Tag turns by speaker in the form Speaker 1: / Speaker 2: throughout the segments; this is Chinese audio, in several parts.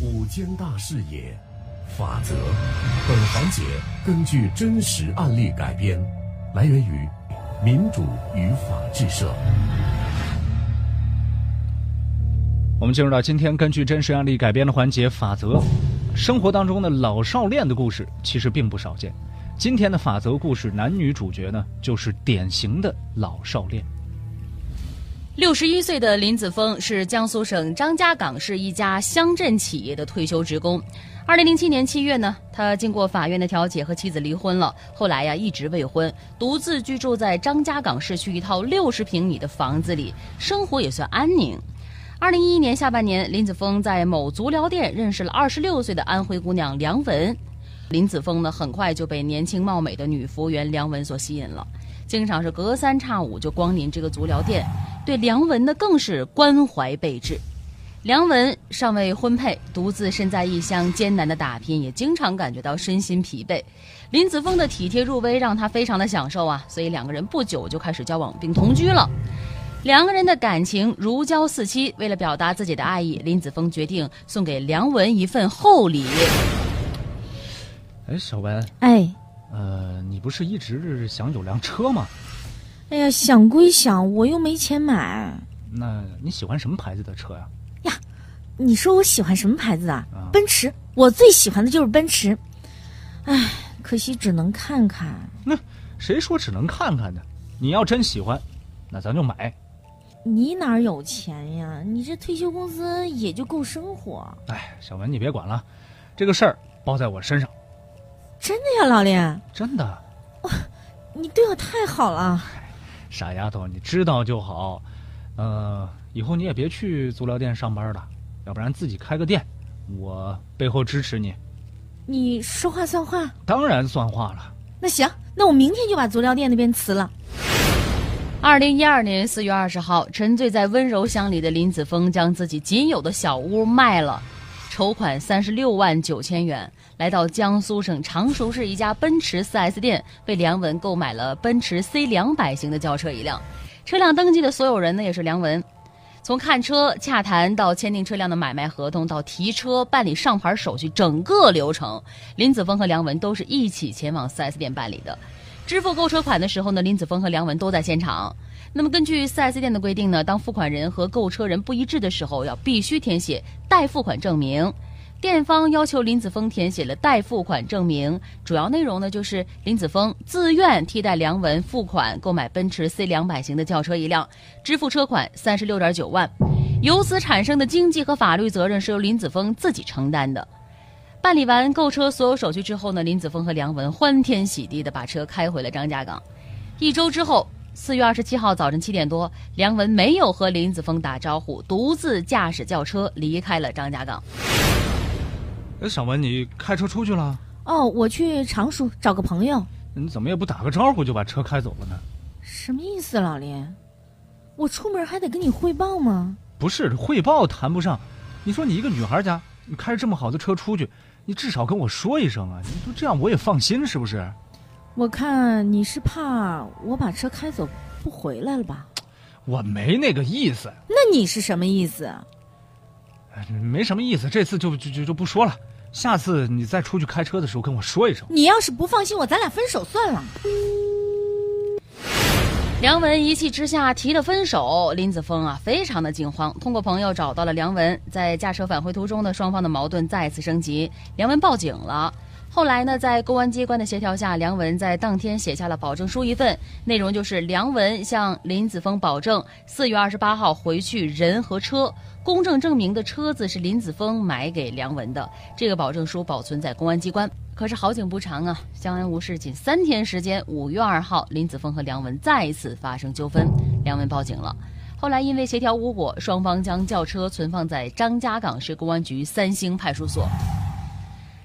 Speaker 1: 五间大视野，法则。本环节根据真实案例改编，来源于民主与法治社。
Speaker 2: 我们进入到今天根据真实案例改编的环节——法则。生活当中的老少恋的故事其实并不少见。今天的法则故事男女主角呢，就是典型的老少恋。
Speaker 3: 六十一岁的林子峰是江苏省张家港市一家乡镇企业的退休职工。二零零七年七月呢，他经过法院的调解和妻子离婚了。后来呀，一直未婚，独自居住在张家港市区一套六十平米的房子里，生活也算安宁。二零一一年下半年，林子峰在某足疗店认识了二十六岁的安徽姑娘梁文。林子峰呢，很快就被年轻貌美的女服务员梁文所吸引了，经常是隔三差五就光临这个足疗店。对梁文呢更是关怀备至。梁文尚未婚配，独自身在异乡艰难的打拼，也经常感觉到身心疲惫。林子峰的体贴入微让他非常的享受啊，所以两个人不久就开始交往并同居了。两个人的感情如胶似漆。为了表达自己的爱意，林子峰决定送给梁文一份厚礼。
Speaker 2: 哎，小文，
Speaker 4: 哎，
Speaker 2: 呃，你不是一直想有辆车吗？
Speaker 4: 哎呀，想归想，我又没钱买。
Speaker 2: 那你喜欢什么牌子的车呀？
Speaker 4: 呀，你说我喜欢什么牌子啊？奔驰，我最喜欢的就是奔驰。唉，可惜只能看看。
Speaker 2: 那谁说只能看看的？你要真喜欢，那咱就买。
Speaker 4: 你哪有钱呀？你这退休工资也就够生活。
Speaker 2: 哎，小文，你别管了，这个事儿包在我身上。
Speaker 4: 真的呀，老林？
Speaker 2: 真的。
Speaker 4: 哇，你对我太好了。
Speaker 2: 傻丫头，你知道就好。呃，以后你也别去足疗店上班了，要不然自己开个店，我背后支持你。
Speaker 4: 你说话算话？
Speaker 2: 当然算话了。
Speaker 4: 那行，那我明天就把足疗店那边辞了。
Speaker 3: 二零一二年四月二十号，沉醉在温柔乡里的林子峰将自己仅有的小屋卖了，筹款三十六万九千元。来到江苏省常熟市一家奔驰 4S 店，为梁文购买了奔驰 C 两百型的轿车一辆。车辆登记的所有人呢，也是梁文。从看车、洽谈到签订车辆的买卖合同，到提车、办理上牌手续，整个流程，林子峰和梁文都是一起前往 4S 店办理的。支付购车款的时候呢，林子峰和梁文都在现场。那么根据 4S 店的规定呢，当付款人和购车人不一致的时候，要必须填写代付款证明。店方要求林子峰填写了代付款证明，主要内容呢就是林子峰自愿替代梁文付款购买奔驰 C 两百型的轿车一辆，支付车款三十六点九万，由此产生的经济和法律责任是由林子峰自己承担的。办理完购车所有手续之后呢，林子峰和梁文欢天喜地的把车开回了张家港。一周之后，四月二十七号早晨七点多，梁文没有和林子峰打招呼，独自驾驶轿车离开了张家港。
Speaker 2: 哎，小文，你开车出去了？
Speaker 4: 哦，我去常熟找个朋友。
Speaker 2: 你怎么也不打个招呼就把车开走了呢？
Speaker 4: 什么意思，老林？我出门还得跟你汇报吗？
Speaker 2: 不是汇报谈不上。你说你一个女孩家，你开着这么好的车出去，你至少跟我说一声啊！你说这样我也放心，是不是？
Speaker 4: 我看你是怕我把车开走不回来了吧？
Speaker 2: 我没那个意思。
Speaker 4: 那你是什么意思？
Speaker 2: 没什么意思，这次就就就就不说了。下次你再出去开车的时候跟我说一声。
Speaker 4: 你要是不放心我，咱俩分手算了。
Speaker 3: 梁文一气之下提了分手，林子峰啊非常的惊慌，通过朋友找到了梁文，在驾车返回途中呢，双方的矛盾再次升级，梁文报警了。后来呢，在公安机关的协调下，梁文在当天写下了保证书一份，内容就是梁文向林子峰保证，四月二十八号回去人和车。公证证明的车子是林子峰买给梁文的，这个保证书保存在公安机关。可是好景不长啊，相安无事仅三天时间，五月二号，林子峰和梁文再次发生纠纷，梁文报警了。后来因为协调无果，双方将轿车存放在张家港市公安局三星派出所。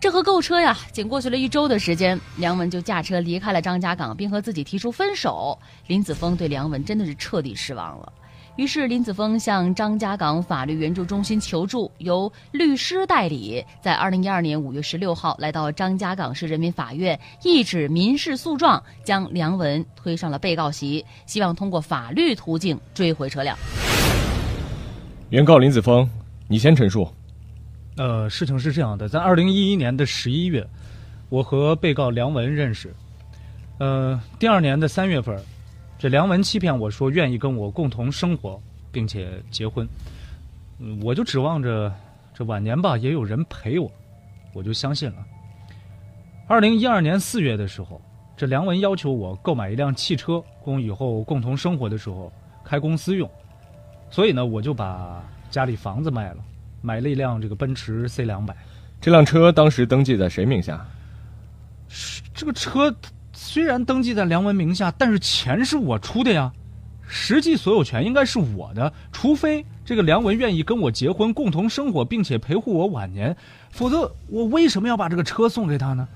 Speaker 3: 这和购车呀，仅过去了一周的时间，梁文就驾车离开了张家港，并和自己提出分手。林子峰对梁文真的是彻底失望了。于是林子峰向张家港法律援助中心求助，由律师代理，在二零一二年五月十六号来到张家港市人民法院，一纸民事诉状将梁文推上了被告席，希望通过法律途径追回车辆。
Speaker 5: 原告林子峰，你先陈述。
Speaker 2: 呃，事情是这样的，在二零一一年的十一月，我和被告梁文认识。呃，第二年的三月份，这梁文欺骗我说愿意跟我共同生活，并且结婚。嗯，我就指望着这晚年吧也有人陪我，我就相信了。二零一二年四月的时候，这梁文要求我购买一辆汽车，供以后共同生活的时候开公司用。所以呢，我就把家里房子卖了，买了一辆这个奔驰 C 两百。
Speaker 5: 这辆车当时登记在谁名下？
Speaker 2: 这个车虽然登记在梁文名下，但是钱是我出的呀，实际所有权应该是我的。除非这个梁文愿意跟我结婚，共同生活，并且陪护我晚年，否则我为什么要把这个车送给他呢？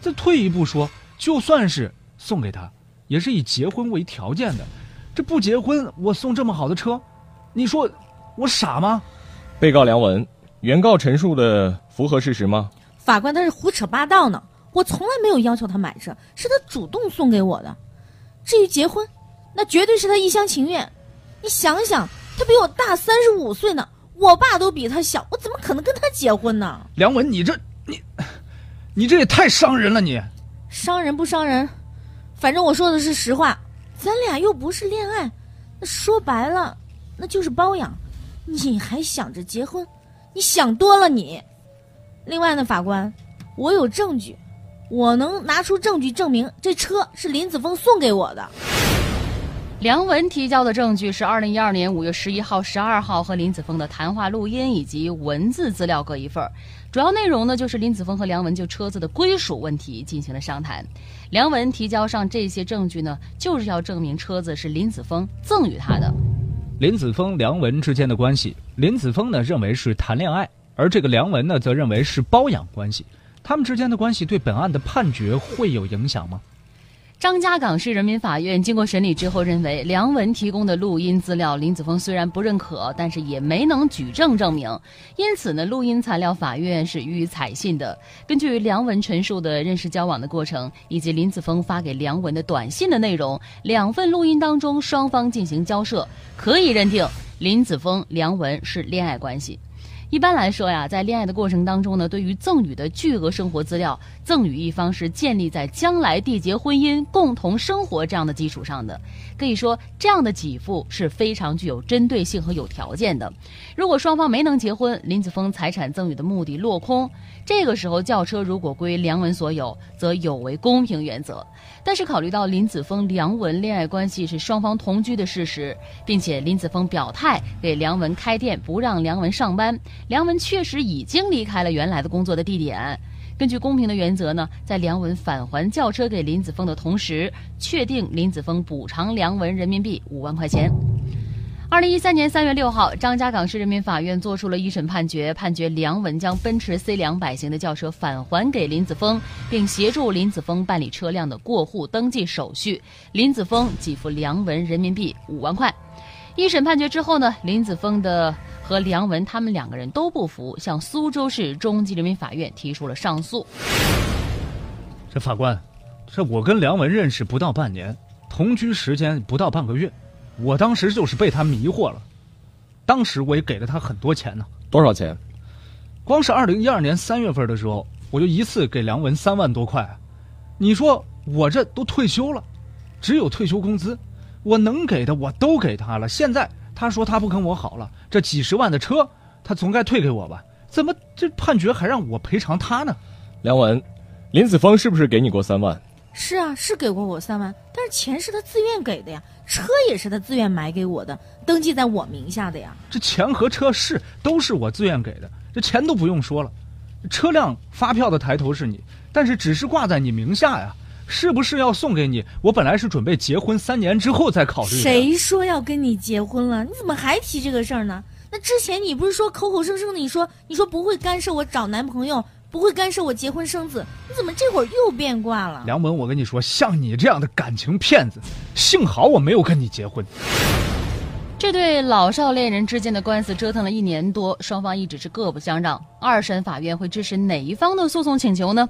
Speaker 2: 再退一步说，就算是送给他，也是以结婚为条件的。这不结婚，我送这么好的车？你说我傻吗？
Speaker 5: 被告梁文，原告陈述的符合事实吗？
Speaker 4: 法官他是胡扯八道呢！我从来没有要求他买车，是他主动送给我的。至于结婚，那绝对是他一厢情愿。你想想，他比我大三十五岁呢，我爸都比他小，我怎么可能跟他结婚呢？
Speaker 2: 梁文，你这你，你这也太伤人了！你
Speaker 4: 伤人不伤人？反正我说的是实话，咱俩又不是恋爱，那说白了。那就是包养，你还想着结婚？你想多了你。另外呢，法官，我有证据，我能拿出证据证明这车是林子峰送给我的。
Speaker 3: 梁文提交的证据是二零一二年五月十一号、十二号和林子峰的谈话录音以及文字资料各一份主要内容呢就是林子峰和梁文就车子的归属问题进行了商谈。梁文提交上这些证据呢，就是要证明车子是林子峰赠予他的。
Speaker 2: 林子峰、梁文之间的关系，林子峰呢认为是谈恋爱，而这个梁文呢则认为是包养关系。他们之间的关系对本案的判决会有影响吗？
Speaker 3: 张家港市人民法院经过审理之后认为，梁文提供的录音资料，林子峰虽然不认可，但是也没能举证证明，因此呢，录音材料法院是予以采信的。根据梁文陈述的认识交往的过程，以及林子峰发给梁文的短信的内容，两份录音当中双方进行交涉，可以认定林子峰、梁文是恋爱关系。一般来说呀，在恋爱的过程当中呢，对于赠与的巨额生活资料，赠与一方是建立在将来缔结婚姻、共同生活这样的基础上的。可以说，这样的给付是非常具有针对性和有条件的。如果双方没能结婚，林子峰财产赠与的目的落空，这个时候轿车如果归梁文所有，则有违公平原则。但是考虑到林子峰、梁文恋爱关系是双方同居的事实，并且林子峰表态给梁文开店，不让梁文上班，梁文确实已经离开了原来的工作的地点。根据公平的原则呢，在梁文返还轿车给林子峰的同时，确定林子峰补偿梁文人民币五万块钱。二零一三年三月六号，张家港市人民法院作出了一审判决，判决梁文将奔驰 C 两百型的轿车返还给林子峰，并协助林子峰办理车辆的过户登记手续，林子峰给付梁文人民币五万块。一审判决之后呢，林子峰的和梁文他们两个人都不服，向苏州市中级人民法院提出了上诉。
Speaker 2: 这法官，这我跟梁文认识不到半年，同居时间不到半个月。我当时就是被他迷惑了，当时我也给了他很多钱呢。
Speaker 5: 多少钱？
Speaker 2: 光是二零一二年三月份的时候，我就一次给梁文三万多块。你说我这都退休了，只有退休工资，我能给的我都给他了。现在他说他不跟我好了，这几十万的车他总该退给我吧？怎么这判决还让我赔偿他呢？
Speaker 5: 梁文，林子峰是不是给你过三万？
Speaker 4: 是啊，是给过我三万，但是钱是他自愿给的呀，车也是他自愿买给我的，登记在我名下的呀。
Speaker 2: 这钱和车是都是我自愿给的，这钱都不用说了，车辆发票的抬头是你，但是只是挂在你名下呀，是不是要送给你？我本来是准备结婚三年之后再考虑。
Speaker 4: 谁说要跟你结婚了？你怎么还提这个事儿呢？那之前你不是说口口声声的你说你说不会干涉我找男朋友？不会干涉我结婚生子，你怎么这会儿又变卦了？
Speaker 2: 梁文，我跟你说，像你这样的感情骗子，幸好我没有跟你结婚。
Speaker 3: 这对老少恋人之间的官司折腾了一年多，双方一直是各不相让。二审法院会支持哪一方的诉讼请求呢？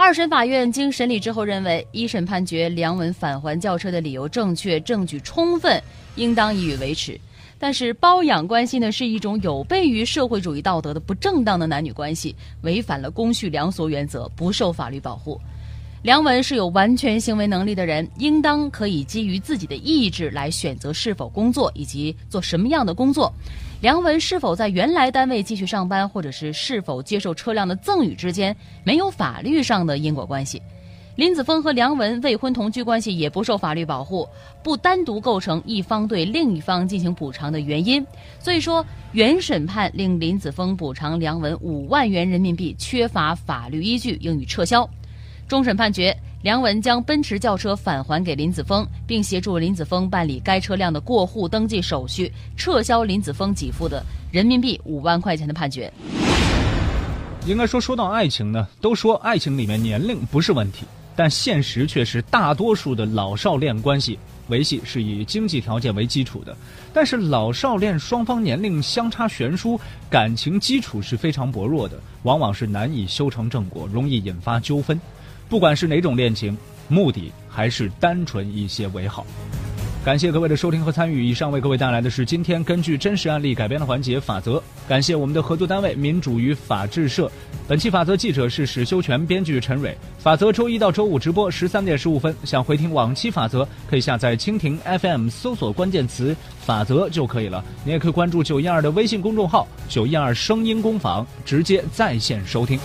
Speaker 3: 二审法院经审理之后认为，一审判决梁文返还轿车的理由正确，证据充分，应当予以维持。但是包养关系呢，是一种有悖于社会主义道德的不正当的男女关系，违反了公序良俗原则，不受法律保护。梁文是有完全行为能力的人，应当可以基于自己的意志来选择是否工作以及做什么样的工作。梁文是否在原来单位继续上班，或者是是否接受车辆的赠与之间，没有法律上的因果关系。林子峰和梁文未婚同居关系也不受法律保护，不单独构成一方对另一方进行补偿的原因。所以说，原审判令林子峰补偿梁文五万元人民币缺乏法律依据，应予撤销。终审判决，梁文将奔驰轿车返还给林子峰，并协助林子峰办理该车辆的过户登记手续，撤销林子峰给付的人民币五万块钱的判决。
Speaker 2: 应该说，说到爱情呢，都说爱情里面年龄不是问题，但现实却是大多数的老少恋关系维系是以经济条件为基础的。但是老少恋双方年龄相差悬殊，感情基础是非常薄弱的，往往是难以修成正果，容易引发纠纷。不管是哪种恋情，目的还是单纯一些为好。感谢各位的收听和参与，以上为各位带来的是今天根据真实案例改编的环节法则。感谢我们的合作单位民主与法制社。本期法则记者是史修全，编剧陈蕊。法则周一到周五直播十三点十五分。想回听往期法则，可以下载蜻蜓 FM，搜索关键词“法则”就可以了。你也可以关注九一二的微信公众号“九一二声音工坊”，直接在线收听。